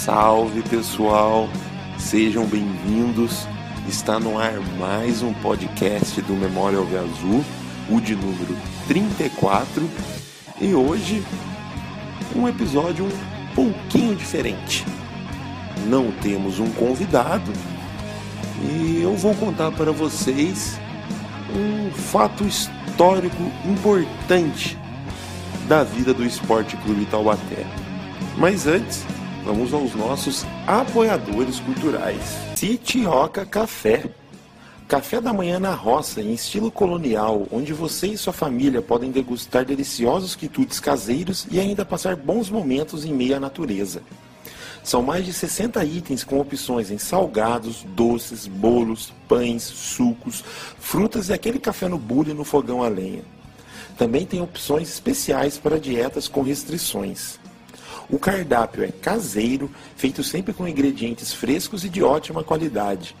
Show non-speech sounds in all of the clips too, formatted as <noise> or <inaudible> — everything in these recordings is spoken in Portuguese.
Salve pessoal, sejam bem-vindos. Está no ar mais um podcast do Memória Alve Azul, o de número 34, e hoje um episódio um pouquinho diferente. Não temos um convidado e eu vou contar para vocês um fato histórico importante da vida do Esporte Clube Taubaté. Mas antes, vamos aos nossos apoiadores culturais. Citioca Café. Café da manhã na roça, em estilo colonial, onde você e sua família podem degustar deliciosos quitutes caseiros e ainda passar bons momentos em meio à natureza. São mais de 60 itens com opções em salgados, doces, bolos, pães, sucos, frutas e aquele café no bule no fogão a lenha. Também tem opções especiais para dietas com restrições. O cardápio é caseiro, feito sempre com ingredientes frescos e de ótima qualidade.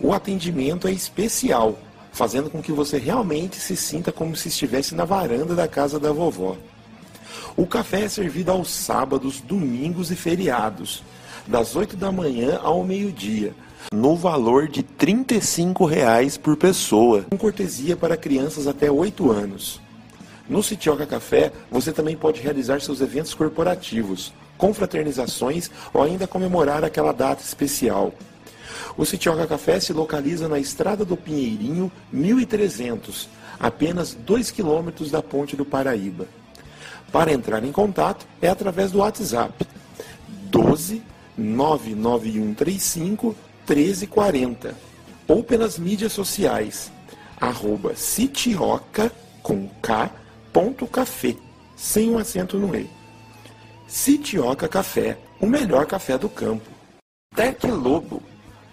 O atendimento é especial, fazendo com que você realmente se sinta como se estivesse na varanda da casa da vovó. O café é servido aos sábados, domingos e feriados, das 8 da manhã ao meio-dia, no valor de 35 reais por pessoa, com cortesia para crianças até 8 anos. No Citioca Café, você também pode realizar seus eventos corporativos, confraternizações ou ainda comemorar aquela data especial. O Citioca Café se localiza na Estrada do Pinheirinho, 1300, apenas 2 quilômetros da Ponte do Paraíba. Para entrar em contato é através do WhatsApp 12 99135 1340 ou pelas mídias sociais arroba com K Ponto Café, sem um acento no E. Citioca Café, o melhor café do campo. Tec Lobo,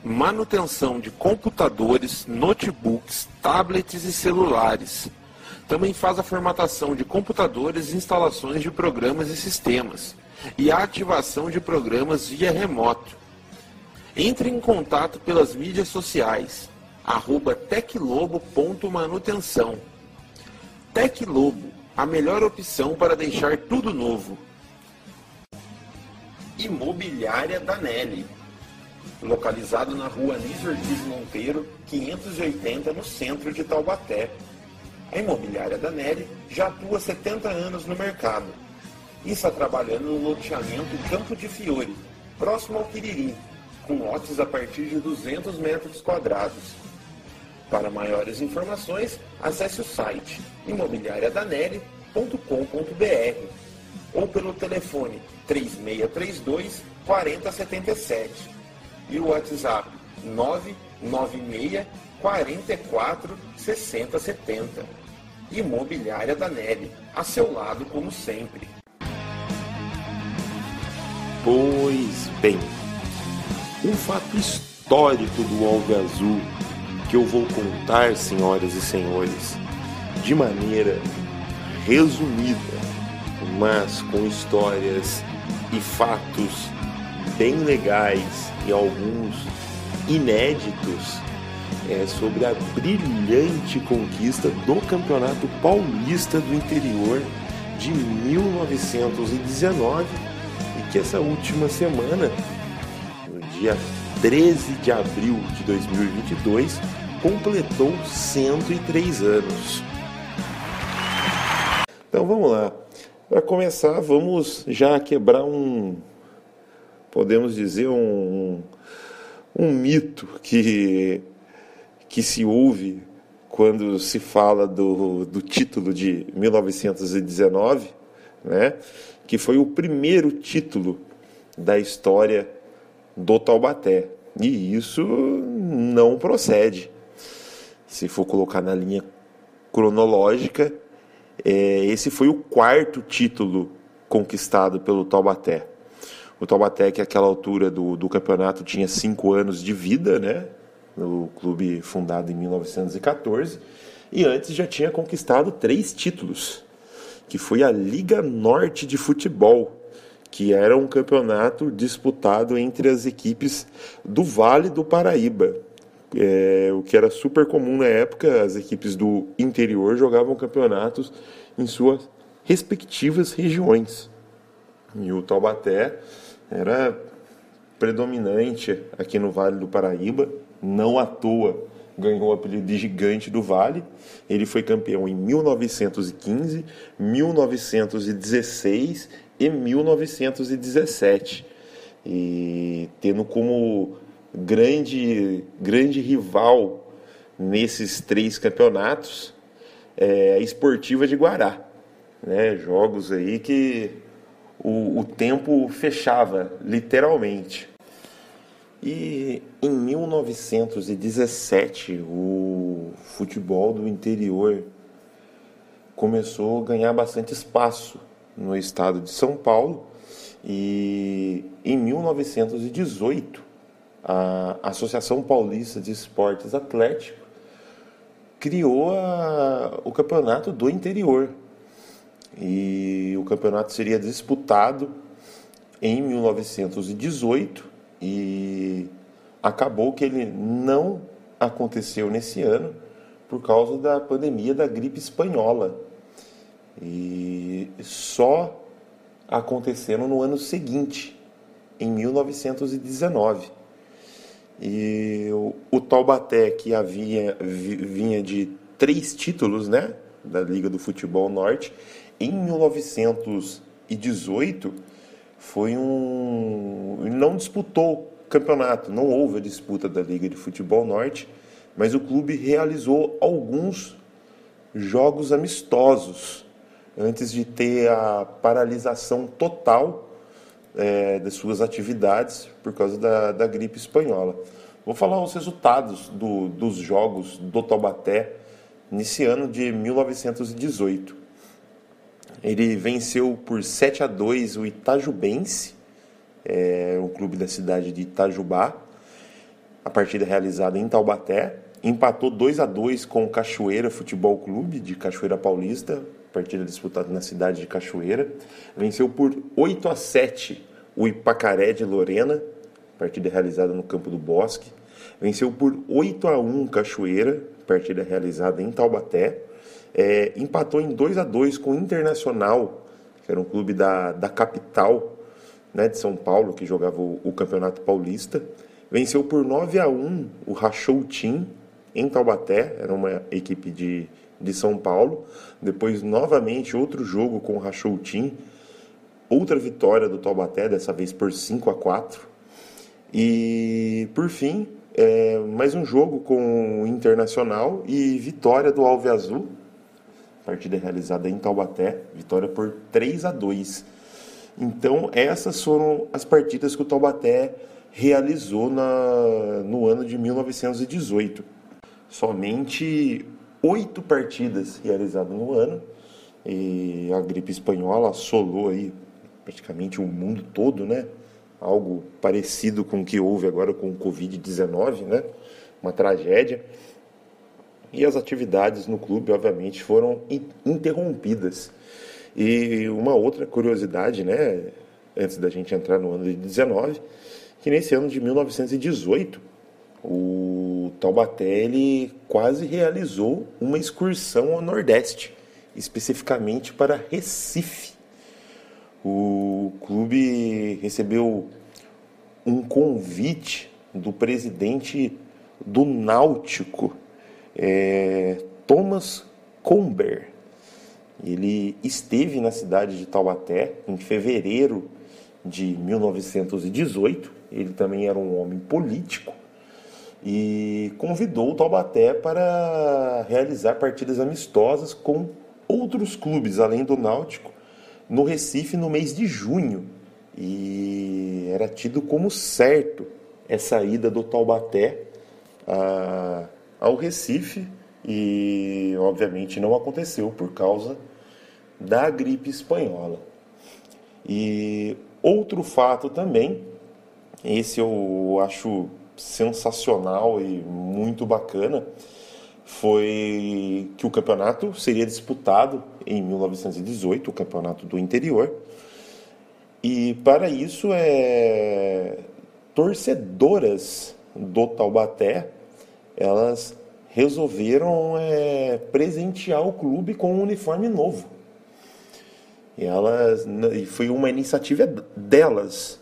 manutenção de computadores, notebooks, tablets e celulares. Também faz a formatação de computadores e instalações de programas e sistemas, e a ativação de programas via remoto. Entre em contato pelas mídias sociais, arroba teclobo.manutenção. Tec Lobo, a melhor opção para deixar tudo novo. Imobiliária Danelli, localizado na rua Anísio Ortiz Monteiro, 580, no centro de Taubaté. A imobiliária Danelli já atua há 70 anos no mercado e está trabalhando no loteamento Campo de Fiore, próximo ao Quiririm, com lotes a partir de 200 metros quadrados. Para maiores informações, acesse o site imobiliariadanelli.com.br ou pelo telefone 3632 4077 e o WhatsApp 996 44 6070. Imobiliária Danelli, a seu lado como sempre. Pois bem, um fato histórico do Alve Azul que eu vou contar, senhoras e senhores, de maneira resumida, mas com histórias e fatos bem legais e alguns inéditos é sobre a brilhante conquista do Campeonato Paulista do Interior de 1919 e que essa última semana, no dia 13 de abril de 2022, completou 103 anos. Então vamos lá. Para começar, vamos já quebrar um, podemos dizer, um, um mito que, que se ouve quando se fala do, do título de 1919, né? que foi o primeiro título da história do Taubaté. E isso não procede se for colocar na linha cronológica, é, esse foi o quarto título conquistado pelo Taubaté. O Taubaté, que àquela altura do, do campeonato tinha cinco anos de vida, né? No clube fundado em 1914, e antes já tinha conquistado três títulos, que foi a Liga Norte de Futebol, que era um campeonato disputado entre as equipes do Vale do Paraíba, é, o que era super comum na época, as equipes do interior jogavam campeonatos em suas respectivas regiões. E o Taubaté era predominante aqui no Vale do Paraíba, não à toa ganhou o apelido de Gigante do Vale. Ele foi campeão em 1915, 1916 e 1917. E tendo como grande, grande rival nesses três campeonatos é, a Esportiva de Guará. Né? Jogos aí que o, o tempo fechava, literalmente. E em 1917, o futebol do interior começou a ganhar bastante espaço no estado de São Paulo. E em 1918, a Associação Paulista de Esportes Atlético criou a, o campeonato do interior. E o campeonato seria disputado em 1918 e acabou que ele não aconteceu nesse ano por causa da pandemia da gripe espanhola. E só acontecendo no ano seguinte, em 1919. E o, o Taubaté, que havia, vinha de três títulos né, da Liga do Futebol Norte, em 1918 foi um. não disputou campeonato, não houve a disputa da Liga de Futebol Norte, mas o clube realizou alguns jogos amistosos antes de ter a paralisação total é, das suas atividades por causa da, da gripe espanhola. Vou falar os resultados do, dos jogos do Taubaté nesse ano de 1918. Ele venceu por 7 a 2 o Itajubense, é, o clube da cidade de Itajubá. A partida realizada em Taubaté. Empatou 2 a 2 com o Cachoeira Futebol Clube de Cachoeira Paulista, partida disputada na cidade de Cachoeira. Venceu por 8 a 7 o Ipacaré de Lorena, partida realizada no Campo do Bosque. Venceu por 8 a 1 Cachoeira, partida realizada em Taubaté. É, empatou em 2 a 2 com o Internacional, que era um clube da, da capital né, de São Paulo, que jogava o, o Campeonato Paulista. Venceu por 9 a 1 o Rachou Team, em Taubaté, era uma equipe de, de São Paulo. Depois, novamente, outro jogo com o Rachou Team, outra vitória do Taubaté, dessa vez por 5 a 4 E, por fim, é, mais um jogo com o Internacional e vitória do Alve Azul, partida realizada em Taubaté, vitória por 3 a 2. Então, essas foram as partidas que o Taubaté realizou na, no ano de 1918. Somente oito partidas realizadas no ano, e a gripe espanhola assolou aí praticamente o mundo todo, né? Algo parecido com o que houve agora com o Covid-19, né? Uma tragédia e as atividades no clube, obviamente, foram interrompidas. E uma outra curiosidade, né, antes da gente entrar no ano de 19, que nesse ano de 1918, o Taubaté ele quase realizou uma excursão ao Nordeste, especificamente para Recife. O clube recebeu um convite do presidente do Náutico, é, Thomas Comber. Ele esteve na cidade de Taubaté em fevereiro de 1918. Ele também era um homem político e convidou o Taubaté para realizar partidas amistosas com outros clubes além do Náutico no Recife no mês de junho. E era tido como certo essa ida do Taubaté a ao Recife e, obviamente, não aconteceu por causa da gripe espanhola. E outro fato também, esse eu acho sensacional e muito bacana, foi que o campeonato seria disputado em 1918, o campeonato do interior. E para isso, é, torcedoras do Taubaté elas resolveram é, presentear o clube com um uniforme novo. E elas e foi uma iniciativa delas.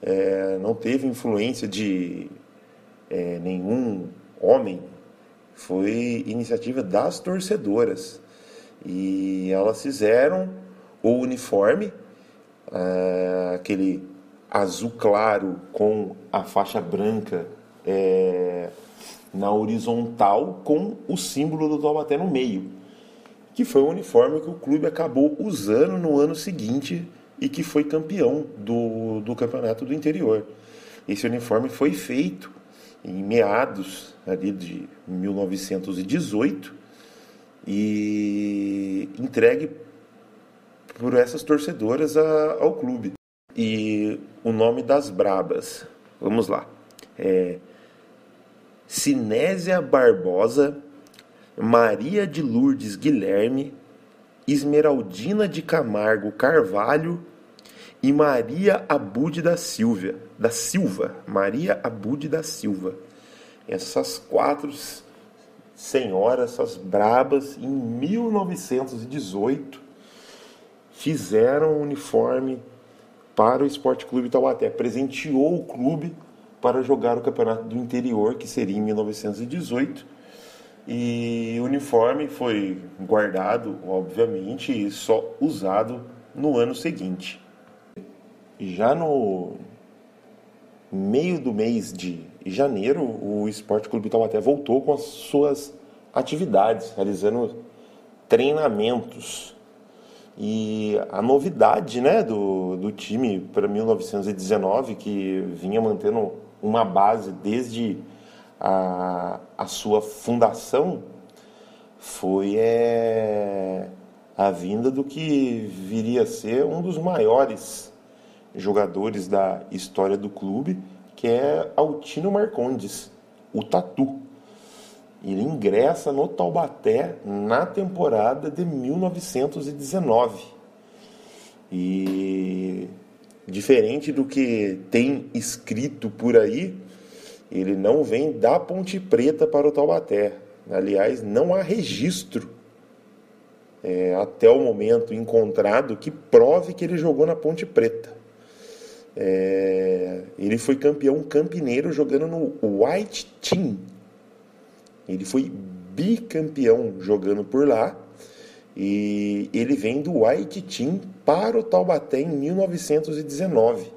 é, não teve influência de é, nenhum homem, foi iniciativa das torcedoras. E elas fizeram o uniforme, é, aquele azul claro com a faixa branca é, na horizontal, com o símbolo do Taubaté no meio, que foi o uniforme que o clube acabou usando no ano seguinte e que foi campeão do, do campeonato do interior. Esse uniforme foi feito em meados ali de 1918 e entregue por essas torcedoras a, ao clube. E o nome das brabas, vamos lá, é Sinésia Barbosa, Maria de Lourdes Guilherme, Esmeraldina de Camargo Carvalho e Maria Abude da Silva, da Silva, Maria Abude da Silva. Essas quatro senhoras, essas brabas, em 1918 fizeram o uniforme para o Esporte Clube Taubaté, presenteou o clube para jogar o campeonato do interior, que seria em 1918 e o uniforme foi guardado, obviamente, e só usado no ano seguinte. Já no meio do mês de janeiro, o Esporte Clube Taubaté voltou com as suas atividades, realizando treinamentos. E a novidade né, do, do time para 1919, que vinha mantendo uma base desde a, a sua fundação foi é, a vinda do que viria a ser um dos maiores jogadores da história do clube, que é Altino Marcondes, o Tatu. Ele ingressa no Taubaté na temporada de 1919. E diferente do que tem escrito por aí, ele não vem da Ponte Preta para o Taubaté. Aliás, não há registro é, até o momento encontrado que prove que ele jogou na Ponte Preta. É, ele foi campeão campineiro jogando no White Team. Ele foi bicampeão jogando por lá. E ele vem do White Team para o Taubaté em 1919.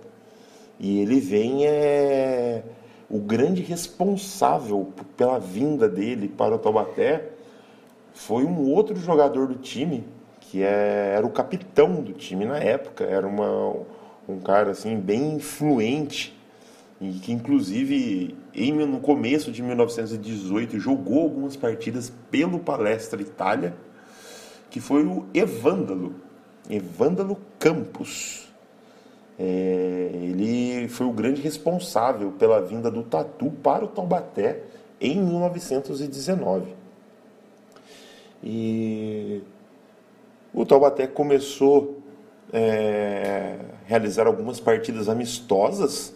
E ele vem é, o grande responsável pela vinda dele para o Taubaté foi um outro jogador do time, que é, era o capitão do time na época, era uma, um cara assim bem influente e que inclusive em, no começo de 1918 jogou algumas partidas pelo Palestra Itália, que foi o Evândalo, Evândalo Campos. É, ele foi o grande responsável pela vinda do Tatu para o Taubaté em 1919. E o Taubaté começou é, realizar algumas partidas amistosas,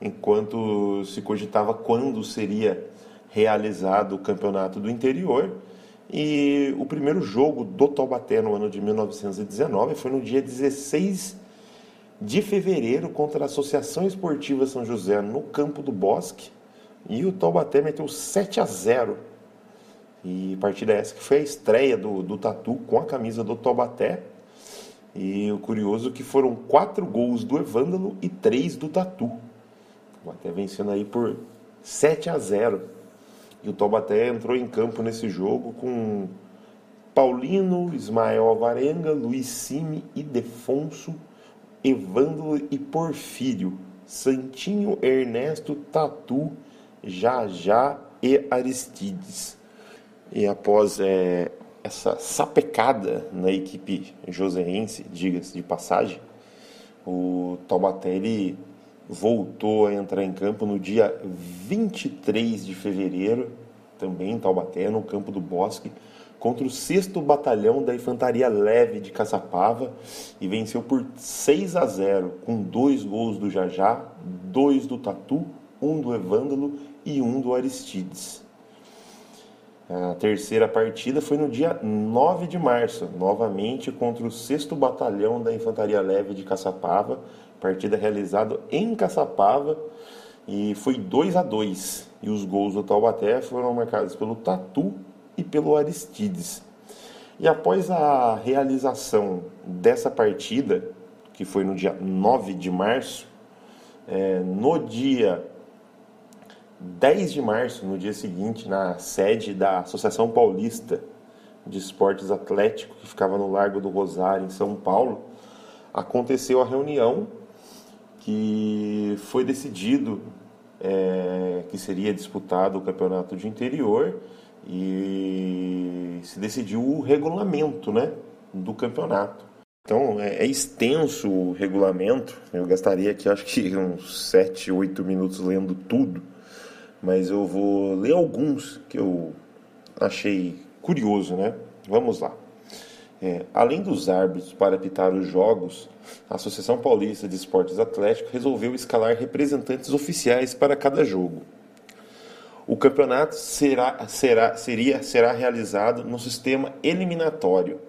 enquanto se cogitava quando seria realizado o campeonato do interior. E o primeiro jogo do Taubaté no ano de 1919 foi no dia 16 de fevereiro contra a Associação Esportiva São José no Campo do Bosque. E o Taubaté meteu 7 a 0. E partida essa que foi a estreia do, do Tatu com a camisa do Taubaté. E o curioso é que foram quatro gols do Evândalo e três do Tatu. O Taubaté vencendo aí por 7 a 0. E o Taubaté entrou em campo nesse jogo com Paulino, Ismael Alvarenga, Luiz Cime e Defonso Evândalo e Porfírio, Santinho, Ernesto, Tatu, Jajá e Aristides. E após é, essa sapecada na equipe joseense, diga-se de passagem, o Taubaté ele voltou a entrar em campo no dia 23 de fevereiro, também em Taubaté, no campo do Bosque, contra o 6 Batalhão da Infantaria Leve de Caçapava e venceu por 6 a 0, com dois gols do Jajá, dois do Tatu, um do Evândalo e um do Aristides. A terceira partida foi no dia 9 de março, novamente contra o 6 Batalhão da Infantaria Leve de Caçapava, partida realizada em Caçapava e foi 2 a 2 e os gols do Taubaté foram marcados pelo Tatu e pelo Aristides. E após a realização dessa partida, que foi no dia 9 de março, é, no dia 10 de março, no dia seguinte, na sede da Associação Paulista de Esportes Atlético, que ficava no Largo do Rosário, em São Paulo, aconteceu a reunião que foi decidido é, que seria disputado o campeonato de interior e se decidiu o regulamento né, do campeonato. Então é, é extenso o regulamento, eu gastaria aqui acho que uns 7, 8 minutos lendo tudo, mas eu vou ler alguns que eu achei curioso, né? Vamos lá. É, além dos árbitros para apitar os jogos, a Associação Paulista de Esportes Atléticos resolveu escalar representantes oficiais para cada jogo. O campeonato será, será, seria, será realizado no sistema eliminatório.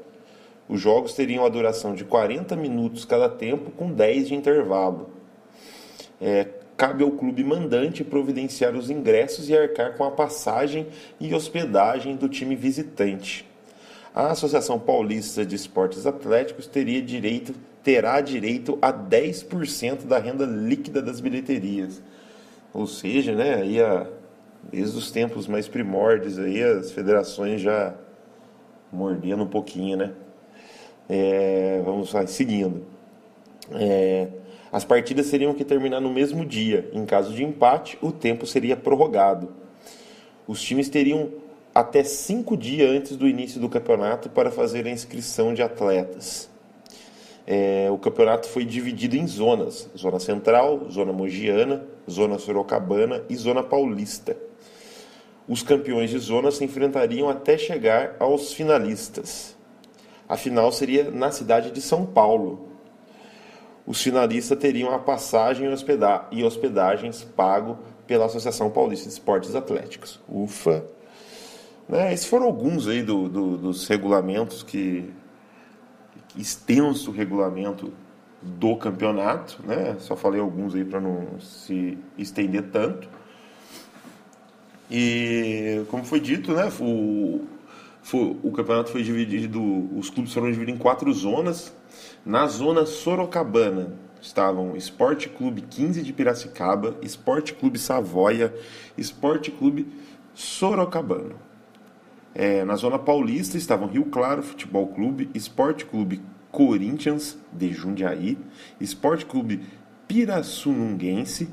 Os jogos teriam a duração de 40 minutos cada tempo, com 10 de intervalo. É, cabe ao clube mandante providenciar os ingressos e arcar com a passagem e hospedagem do time visitante. A Associação Paulista de Esportes Atléticos teria direito, terá direito a 10% da renda líquida das bilheterias. Ou seja, né, aí a, desde os tempos mais primórdios aí as federações já mordendo um pouquinho, né? É, vamos lá, seguindo. É, as partidas seriam que terminar no mesmo dia. Em caso de empate, o tempo seria prorrogado. Os times teriam até cinco dias antes do início do campeonato para fazer a inscrição de atletas. É, o campeonato foi dividido em zonas: Zona Central, Zona Mogiana, Zona Sorocabana e Zona Paulista. Os campeões de zona se enfrentariam até chegar aos finalistas. A final seria na cidade de São Paulo, os finalistas teriam a passagem e hospedagens pago pela Associação Paulista de Esportes Atléticos. Ufa! Né? Esses foram alguns aí do, do, dos regulamentos que extenso regulamento do campeonato, né? Só falei alguns aí para não se estender tanto. E como foi dito, né? O, o campeonato foi dividido, os clubes foram divididos em quatro zonas. Na zona Sorocabana estavam Esporte Clube 15 de Piracicaba, Esporte Clube Savoia, Esporte Clube Sorocabana. É, na zona paulista estavam Rio Claro Futebol Clube, Esporte Clube Corinthians de Jundiaí, Esporte Clube Pirassununguense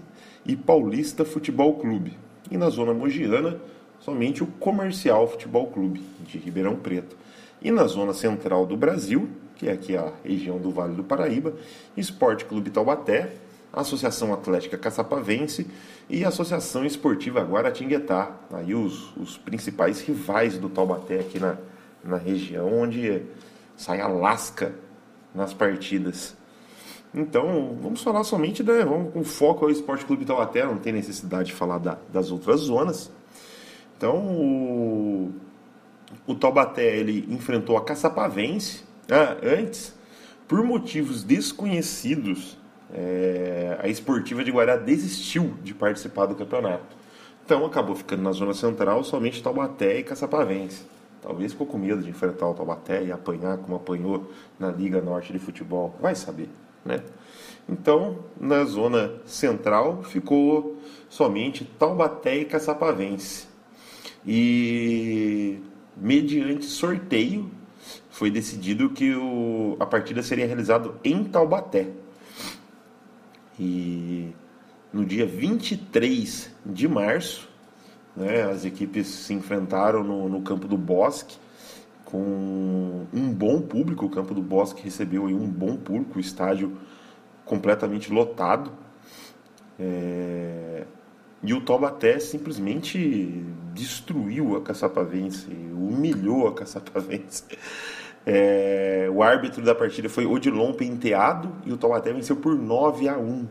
e Paulista Futebol Clube. E na zona mogiana, somente o Comercial Futebol Clube de Ribeirão Preto. E na zona central do Brasil, que é aqui a região do Vale do Paraíba, Esporte Clube Taubaté, Associação Atlética Caçapavense e Associação Esportiva Guaratinguetá. Aí os, os principais rivais do Taubaté aqui na, na região, onde sai a lasca nas partidas. Então, vamos falar somente, né, vamos com foco ao Esporte Clube Taubaté, não tem necessidade de falar da, das outras zonas. Então, o, o Taubaté ele enfrentou a Caçapavense, ah, antes, por motivos desconhecidos, é, a esportiva de Guará desistiu de participar do campeonato. Então acabou ficando na zona central somente Taubaté e Caçapavense. Talvez ficou com medo de enfrentar o Taubaté e apanhar como apanhou na Liga Norte de Futebol. Vai saber, né? Então, na zona central ficou somente Taubaté e Caçapavense. E mediante sorteio foi decidido que o, a partida seria realizada em Taubaté. E no dia 23 de março, né, as equipes se enfrentaram no, no campo do Bosque com um bom público. O campo do Bosque recebeu um bom público, o estádio completamente lotado. É... E o Taubaté simplesmente destruiu a Caçapavense, humilhou a Caçapavense. É, o árbitro da partida foi Odilon Penteado e o Taubaté venceu por 9 a 1,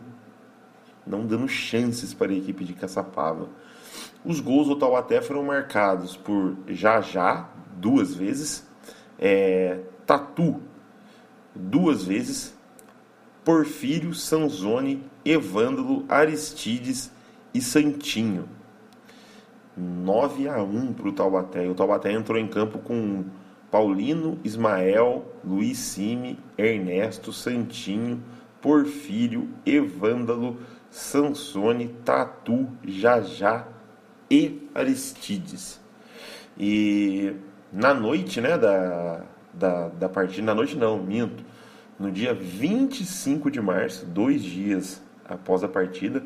não dando chances para a equipe de Caçapava. Os gols do Taubaté foram marcados por Jajá, duas vezes, é, Tatu, duas vezes, Porfírio, Sanzoni, Evândalo, Aristides e Santinho. 9 a 1 para o Taubaté. O Taubaté entrou em campo com Paulino, Ismael, Luiz Cime, Ernesto, Santinho, Porfírio, Evândalo, Sansone, Tatu, Jajá e Aristides. E na noite né, da, da, da partida, na noite não, minto, no dia 25 de março, dois dias após a partida,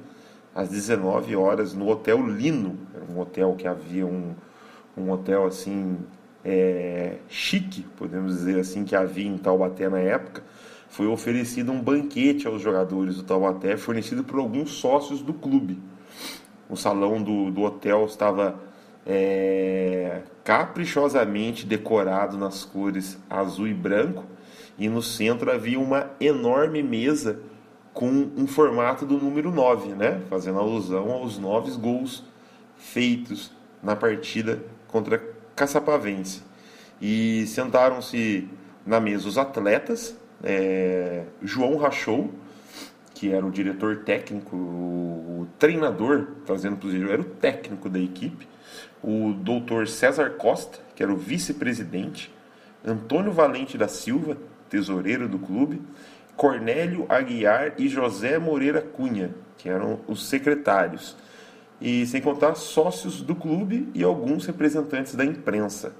às 19 horas, no Hotel Lino, um hotel que havia um, um hotel assim é, chique, podemos dizer assim, que havia em Taubaté na época, foi oferecido um banquete aos jogadores do Taubaté, fornecido por alguns sócios do clube. O salão do, do hotel estava é, caprichosamente decorado nas cores azul e branco, e no centro havia uma enorme mesa com um formato do número 9, né? fazendo alusão aos nove gols feitos na partida contra Caçapavense. E sentaram-se na mesa os atletas, é, João Rachou, que era o diretor técnico, o, treinador, trazendo para o era o técnico da equipe, o doutor César Costa, que era o vice-presidente, Antônio Valente da Silva, tesoureiro do clube, Cornélio Aguiar e José Moreira Cunha, que eram os secretários, e sem contar sócios do clube e alguns representantes da imprensa.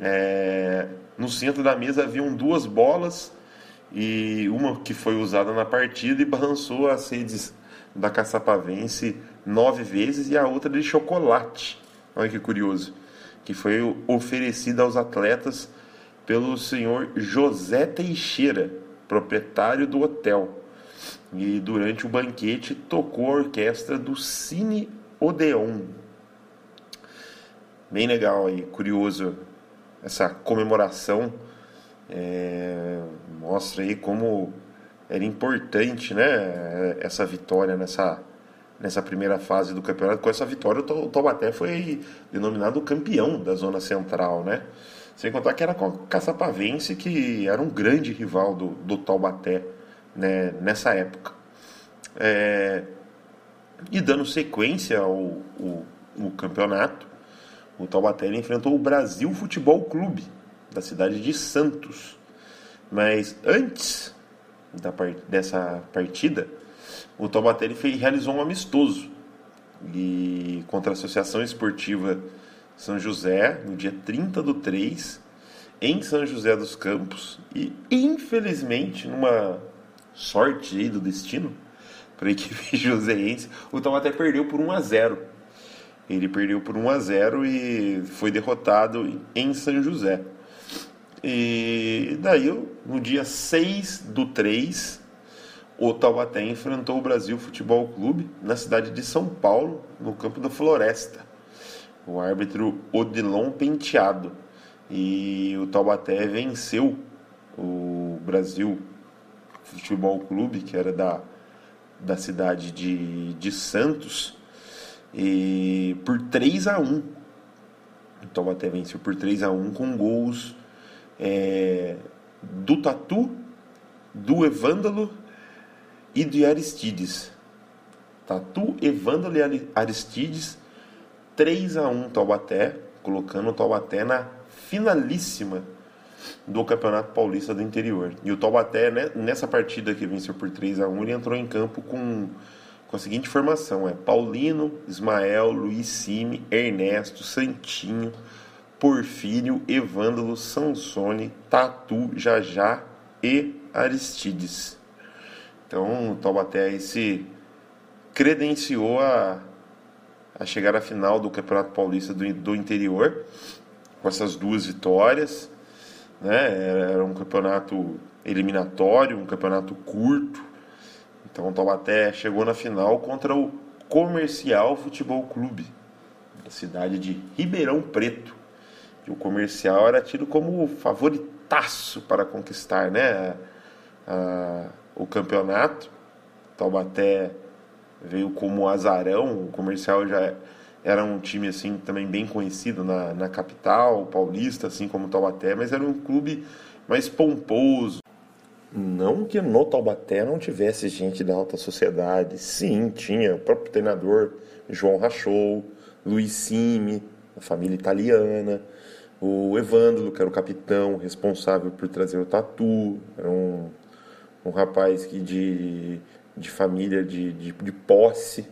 É, no centro da mesa haviam duas bolas e uma que foi usada na partida e balançou as redes da Caçapavense nove vezes e a outra de chocolate. Olha que curioso, que foi oferecida aos atletas pelo senhor José Teixeira, proprietário do hotel. E durante o banquete tocou a orquestra do Cine Odeon. Bem legal aí, curioso essa comemoração. É, mostra aí como era importante né, essa vitória nessa, nessa primeira fase do campeonato. Com essa vitória, o Taubaté foi denominado campeão da Zona Central, né? Sem contar que era com a Caçapavense, que era um grande rival do, do Taubaté né, nessa época. É, e dando sequência ao, ao, ao campeonato, o Taubaté enfrentou o Brasil Futebol Clube, da cidade de Santos. Mas antes da, dessa partida, o Taubaté realizou um amistoso e, contra a Associação Esportiva são José, no dia 30 do 3, em São José dos Campos. E, infelizmente, numa sorte aí do destino, para a equipe <laughs> joseense, o Taubaté perdeu por 1 a 0 Ele perdeu por 1 a 0 e foi derrotado em São José. E daí, no dia 6 do 3, o Taubaté enfrentou o Brasil Futebol Clube na cidade de São Paulo, no campo da Floresta o árbitro Odilon Penteado. E o Taubaté venceu o Brasil Futebol Clube, que era da, da cidade de, de Santos, e por 3 a 1 O Taubaté venceu por 3 a 1 com gols é, do Tatu, do Evândalo e de Aristides. Tatu, Evândalo e Aristides 3 a 1 Taubaté, colocando o Taubaté na finalíssima do Campeonato Paulista do Interior. E o Taubaté, né, nessa partida que venceu por 3 a 1 ele entrou em campo com, com a seguinte formação: é Paulino, Ismael, Luiz Cime, Ernesto, Santinho, Porfírio, Evândalo, Sansone, Tatu, Jajá e Aristides. Então o Taubaté aí se credenciou a a chegar à final do Campeonato Paulista do, do interior, com essas duas vitórias. Né? Era um campeonato eliminatório, um campeonato curto. Então o Taubaté chegou na final contra o Comercial Futebol Clube, da cidade de Ribeirão Preto. E o Comercial era tido como favoritaço para conquistar né, a, o campeonato. Taubaté veio como azarão, o comercial já era um time assim também bem conhecido na, na capital paulista, assim como o Taubaté, mas era um clube mais pomposo, Não que no Taubaté não tivesse gente da alta sociedade. Sim, tinha o próprio treinador João Rachou, Luiz Simi, a família italiana, o Evandro, que era o capitão responsável por trazer o tatu, era um, um rapaz que de, de família de, de, de posse.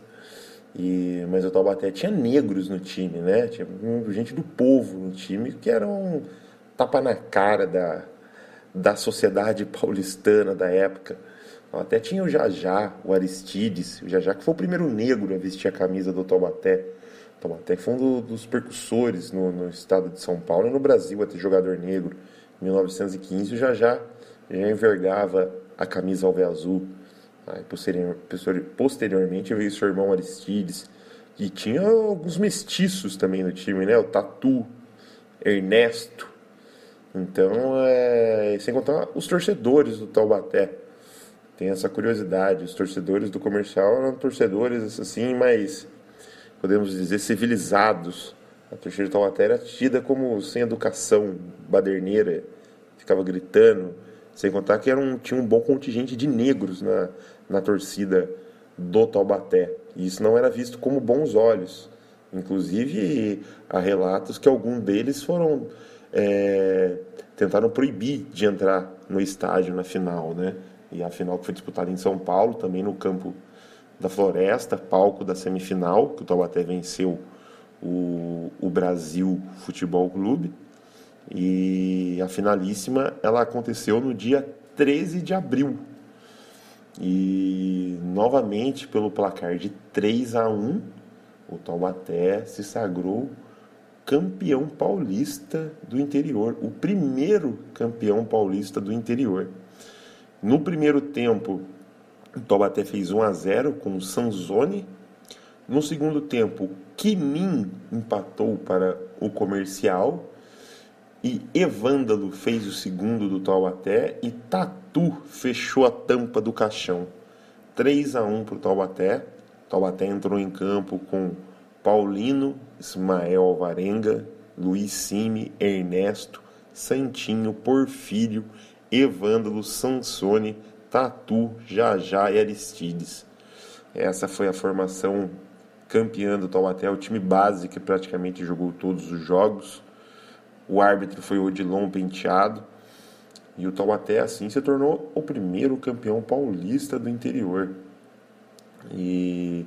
E, mas o Taubaté tinha negros no time, né? Tinha gente do povo no time que era um tapa na cara da, da sociedade paulistana da época. Até tinha o Jajá, o Aristides, o Jajá que foi o primeiro negro a vestir a camisa do Taubaté. O Taubaté foi um dos percussores no, no, estado de São Paulo e no Brasil a ter jogador negro. Em 1915 o Jajá já envergava a camisa alve-azul. Posteriormente veio seu irmão Aristides, e tinha alguns mestiços também no time, né? O Tatu, Ernesto, então, é, sem contar os torcedores do Taubaté. Tem essa curiosidade. Os torcedores do comercial eram torcedores assim, mas podemos dizer civilizados. A torcida do Taubaté era tida como sem educação, baderneira, ficava gritando. Sem contar que era um, tinha um bom contingente de negros na, na torcida do Taubaté. E isso não era visto como bons olhos. Inclusive, há relatos que alguns deles foram é, tentaram proibir de entrar no estádio na final, né? E a final que foi disputada em São Paulo, também no campo da Floresta, palco da semifinal, que o Taubaté venceu o, o Brasil Futebol Clube. E a finalíssima, ela aconteceu no dia 13 de abril. E novamente, pelo placar de 3 a 1, o Taubaté se sagrou campeão paulista do interior, o primeiro campeão paulista do interior. No primeiro tempo, o Taubaté fez 1 a 0 com o Sanzoni. No segundo tempo, Quimin empatou para o Comercial e Evândalo fez o segundo do Taubaté e Tatu fechou a tampa do caixão. 3 a 1 para o Taubaté. Taubaté entrou em campo com Paulino, Ismael Alvarenga, Luiz Cime, Ernesto, Santinho, Porfírio, Evândalo, Sansone, Tatu, Jajá e Aristides. Essa foi a formação campeã do Taubaté, o time base que praticamente jogou todos os jogos. O árbitro foi o Odilon Penteado. E o Taubaté assim se tornou o primeiro campeão paulista do interior. E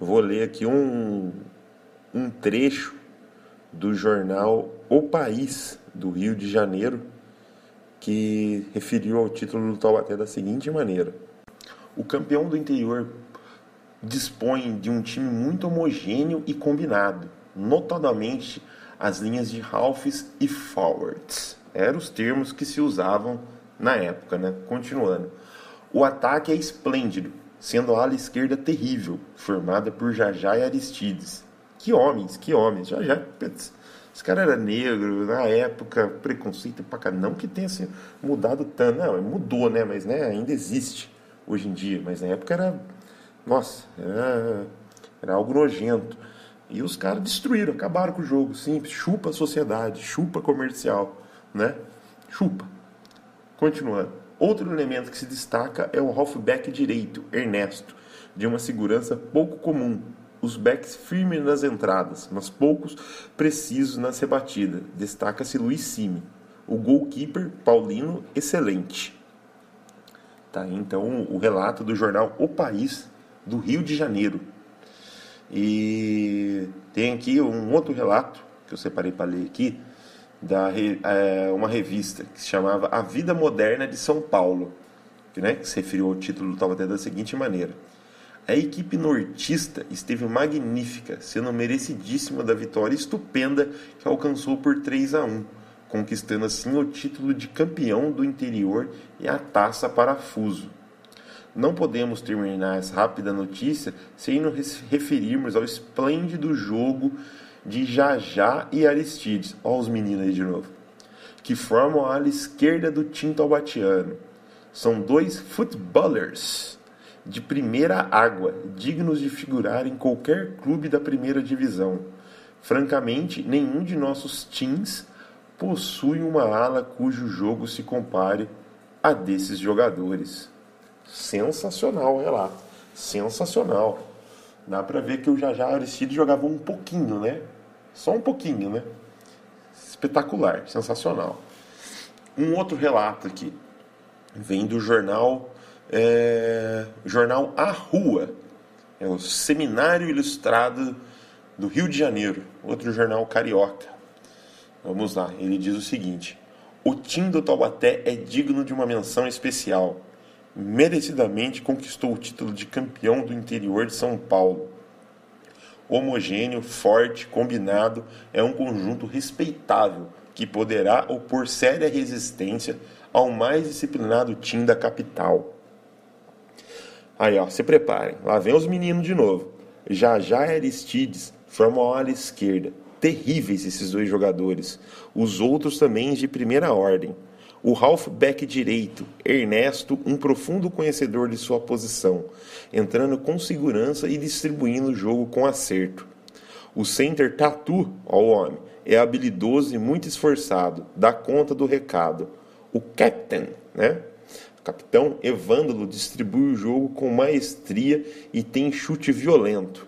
Vou ler aqui um, um trecho do jornal O País, do Rio de Janeiro, que referiu ao título do Taubaté da seguinte maneira: O campeão do interior dispõe de um time muito homogêneo e combinado, notadamente as linhas de halves e forwards. Eram os termos que se usavam na época, né? Continuando. O ataque é esplêndido, sendo a ala esquerda terrível, formada por Jajá e Aristides. Que homens, que homens. Jajá, esse cara era negro, na época, preconceito pra cá. Não que tenha se mudado tanto, não, mudou, né? Mas né, ainda existe hoje em dia. Mas na época era, nossa, era, era algo nojento. E os caras destruíram, acabaram com o jogo, simples. Chupa a sociedade, chupa comercial, né? Chupa. Continuando. Outro elemento que se destaca é o halfback direito, Ernesto, de uma segurança pouco comum. Os backs firmes nas entradas, mas poucos precisos nas rebatidas. Destaca-se Luiz Sime. O goalkeeper, Paulino, excelente. Tá, então, o relato do jornal O País, do Rio de Janeiro. E tem aqui um outro relato que eu separei para ler aqui, da é, uma revista que se chamava A Vida Moderna de São Paulo, que, né, que se referiu ao título do Taubaté da seguinte maneira: A equipe nortista esteve magnífica, sendo merecidíssima da vitória estupenda que alcançou por 3 a 1, conquistando assim o título de campeão do interior e a taça parafuso. Não podemos terminar essa rápida notícia sem nos referirmos ao esplêndido jogo de Jajá e Aristides, olha os meninos aí de novo, que formam a ala esquerda do time taubatiano. São dois footballers de primeira água, dignos de figurar em qualquer clube da primeira divisão. Francamente, nenhum de nossos teams possui uma ala cujo jogo se compare a desses jogadores. Sensacional o relato. Sensacional. Dá pra ver que o Jajá Aristide jogava um pouquinho, né? Só um pouquinho, né? Espetacular, sensacional. Um outro relato aqui vem do jornal é, jornal A Rua, é o Seminário Ilustrado do Rio de Janeiro, outro jornal carioca. Vamos lá, ele diz o seguinte: O time do Taubaté é digno de uma menção especial. Merecidamente conquistou o título de campeão do interior de São Paulo. Homogêneo, forte, combinado, é um conjunto respeitável que poderá opor séria resistência ao mais disciplinado time da capital. Aí, ó, se preparem. Lá vem os meninos de novo. Já já Aristides forma a ala esquerda. Terríveis esses dois jogadores. Os outros também de primeira ordem. O halfback direito, Ernesto, um profundo conhecedor de sua posição, entrando com segurança e distribuindo o jogo com acerto. O center Tatu, ao homem, é habilidoso e muito esforçado, dá conta do recado. O captain, né? O capitão Evândalo distribui o jogo com maestria e tem chute violento.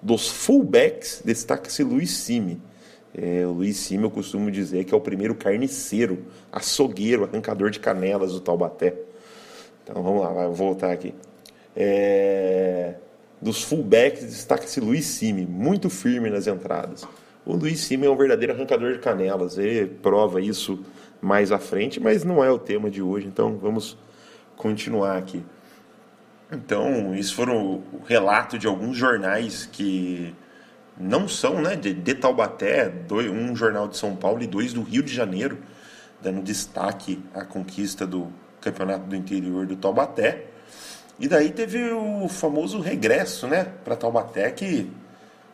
Dos fullbacks, destaca-se Luiz Sime. É, o Luiz Sime eu costumo dizer que é o primeiro carniceiro, açougueiro, arrancador de canelas do Taubaté. Então vamos lá, vou voltar aqui. É, dos fullbacks destaca-se Luiz Sime, muito firme nas entradas. O Luiz Sime é um verdadeiro arrancador de canelas, ele prova isso mais à frente, mas não é o tema de hoje, então vamos continuar aqui. Então, isso foram o relato de alguns jornais que não são né, de, de Taubaté, dois, um jornal de São Paulo e dois do Rio de Janeiro, dando destaque à conquista do Campeonato do Interior do Taubaté. E daí teve o famoso regresso né, para Taubaté, que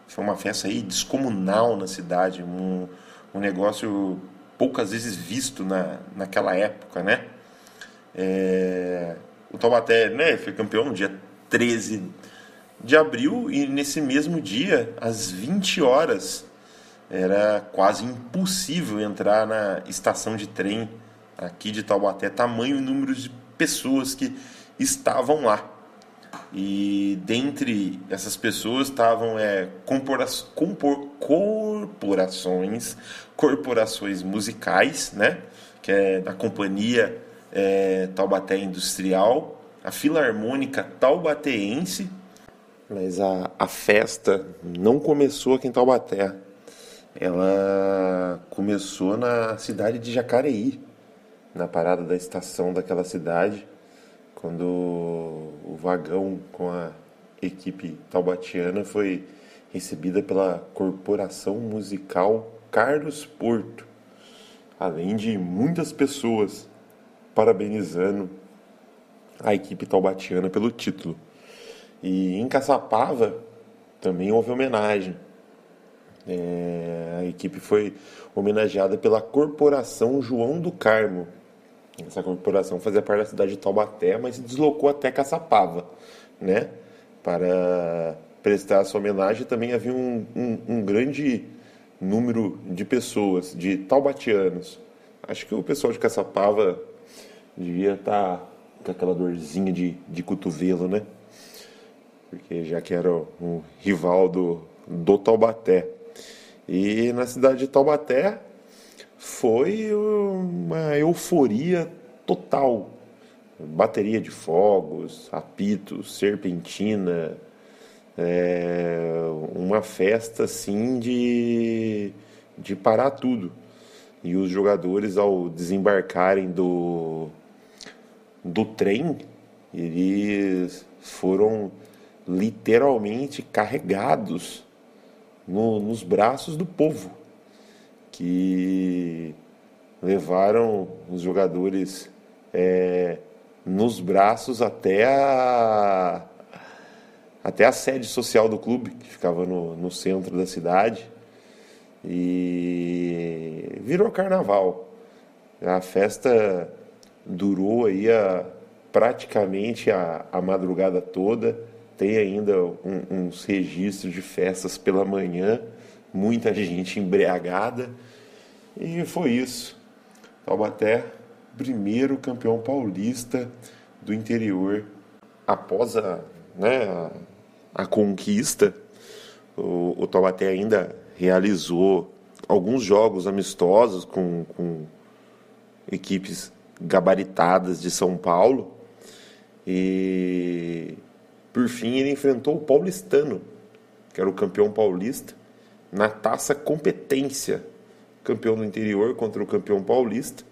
foi uma festa aí descomunal na cidade, um, um negócio poucas vezes visto na, naquela época, né? É, o Taubaté né, foi campeão no dia 13 de abril e nesse mesmo dia, às 20 horas, era quase impossível entrar na estação de trem aqui de Taubaté, tamanho número de pessoas que estavam lá. E dentre essas pessoas estavam é, compor, corporações, corporações musicais, né? Que é da companhia é, Taubaté Industrial, a Filarmônica Taubatéense. Mas a, a festa não começou aqui em Taubaté. Ela começou na cidade de Jacareí, na parada da estação daquela cidade, quando o vagão com a equipe taubatiana foi recebida pela Corporação Musical Carlos Porto, além de muitas pessoas parabenizando a equipe taubatiana pelo título. E em Caçapava também houve homenagem. É, a equipe foi homenageada pela Corporação João do Carmo. Essa corporação fazia parte da cidade de Taubaté, mas se deslocou até Caçapava, né? Para prestar essa homenagem também havia um, um, um grande número de pessoas, de taubatianos. Acho que o pessoal de Caçapava devia estar tá com aquela dorzinha de, de cotovelo, né? Porque já que era um rival do, do Taubaté. E na cidade de Taubaté foi uma euforia total. Bateria de fogos, apitos, serpentina, é, uma festa assim de, de parar tudo. E os jogadores, ao desembarcarem do, do trem, eles foram literalmente carregados no, nos braços do povo, que levaram os jogadores é, nos braços até a, até a sede social do clube, que ficava no, no centro da cidade, e virou carnaval. A festa durou aí a, praticamente a, a madrugada toda. Tem ainda um, uns registros de festas pela manhã, muita gente embriagada. E foi isso. Taubaté primeiro campeão paulista do interior. Após a, né, a, a conquista, o, o Taubaté ainda realizou alguns jogos amistosos com, com equipes gabaritadas de São Paulo. E por fim ele enfrentou o Paulistano, que era o campeão paulista, na taça competência. Campeão do interior contra o campeão paulista.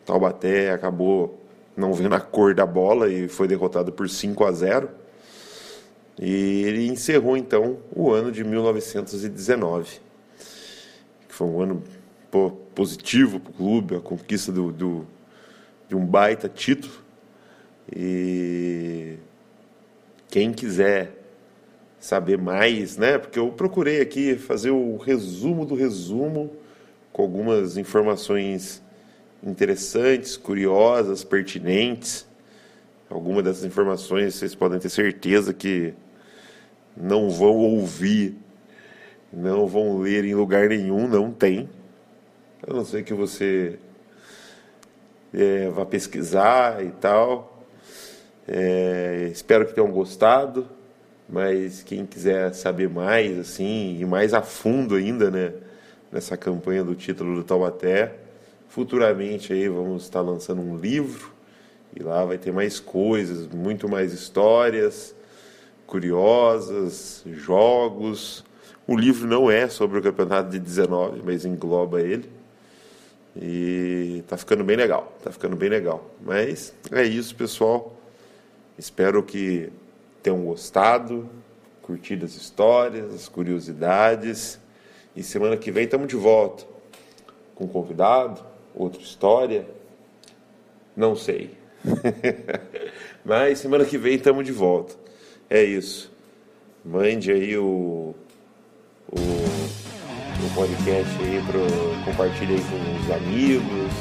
O Taubaté acabou não vendo a cor da bola e foi derrotado por 5 a 0. E ele encerrou então o ano de 1919, que foi um ano pô, positivo para o clube, a conquista do, do, de um baita título. E quem quiser saber mais, né? Porque eu procurei aqui fazer o resumo do resumo com algumas informações interessantes, curiosas, pertinentes. Algumas dessas informações vocês podem ter certeza que não vão ouvir, não vão ler em lugar nenhum, não tem. A não ser que você é, vá pesquisar e tal. É, espero que tenham gostado, mas quem quiser saber mais, assim, e mais a fundo ainda, né, nessa campanha do título do Taubaté, futuramente aí vamos estar lançando um livro e lá vai ter mais coisas, muito mais histórias curiosas, jogos. O livro não é sobre o campeonato de 19, mas engloba ele. E tá ficando bem legal, tá ficando bem legal. Mas é isso, pessoal. Espero que tenham gostado, curtido as histórias, as curiosidades. E semana que vem estamos de volta com um convidado, outra história. Não sei. <laughs> Mas semana que vem estamos de volta. É isso. Mande aí o, o, o podcast aí pro. Compartilhe aí com os amigos.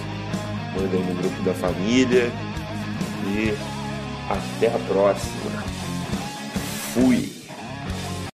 Manda aí no grupo da família. E até a próxima. Fui.